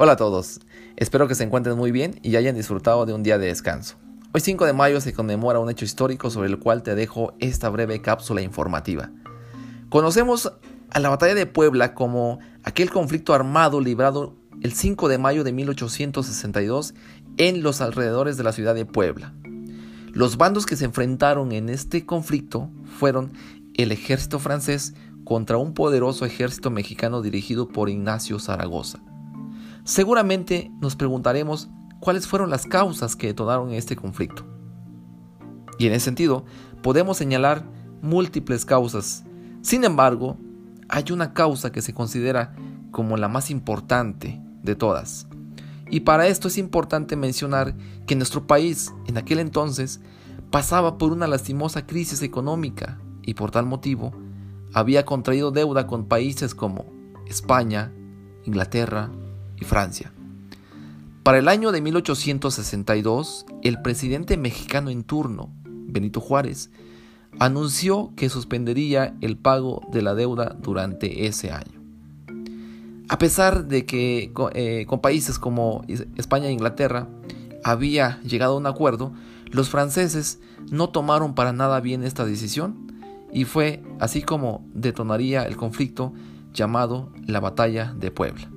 Hola a todos, espero que se encuentren muy bien y hayan disfrutado de un día de descanso. Hoy 5 de mayo se conmemora un hecho histórico sobre el cual te dejo esta breve cápsula informativa. Conocemos a la batalla de Puebla como aquel conflicto armado librado el 5 de mayo de 1862 en los alrededores de la ciudad de Puebla. Los bandos que se enfrentaron en este conflicto fueron el ejército francés contra un poderoso ejército mexicano dirigido por Ignacio Zaragoza. Seguramente nos preguntaremos cuáles fueron las causas que detonaron este conflicto. Y en ese sentido, podemos señalar múltiples causas. Sin embargo, hay una causa que se considera como la más importante de todas. Y para esto es importante mencionar que nuestro país en aquel entonces pasaba por una lastimosa crisis económica y por tal motivo había contraído deuda con países como España, Inglaterra, y Francia. Para el año de 1862, el presidente mexicano en turno, Benito Juárez, anunció que suspendería el pago de la deuda durante ese año. A pesar de que eh, con países como España e Inglaterra había llegado a un acuerdo, los franceses no tomaron para nada bien esta decisión y fue así como detonaría el conflicto llamado la Batalla de Puebla.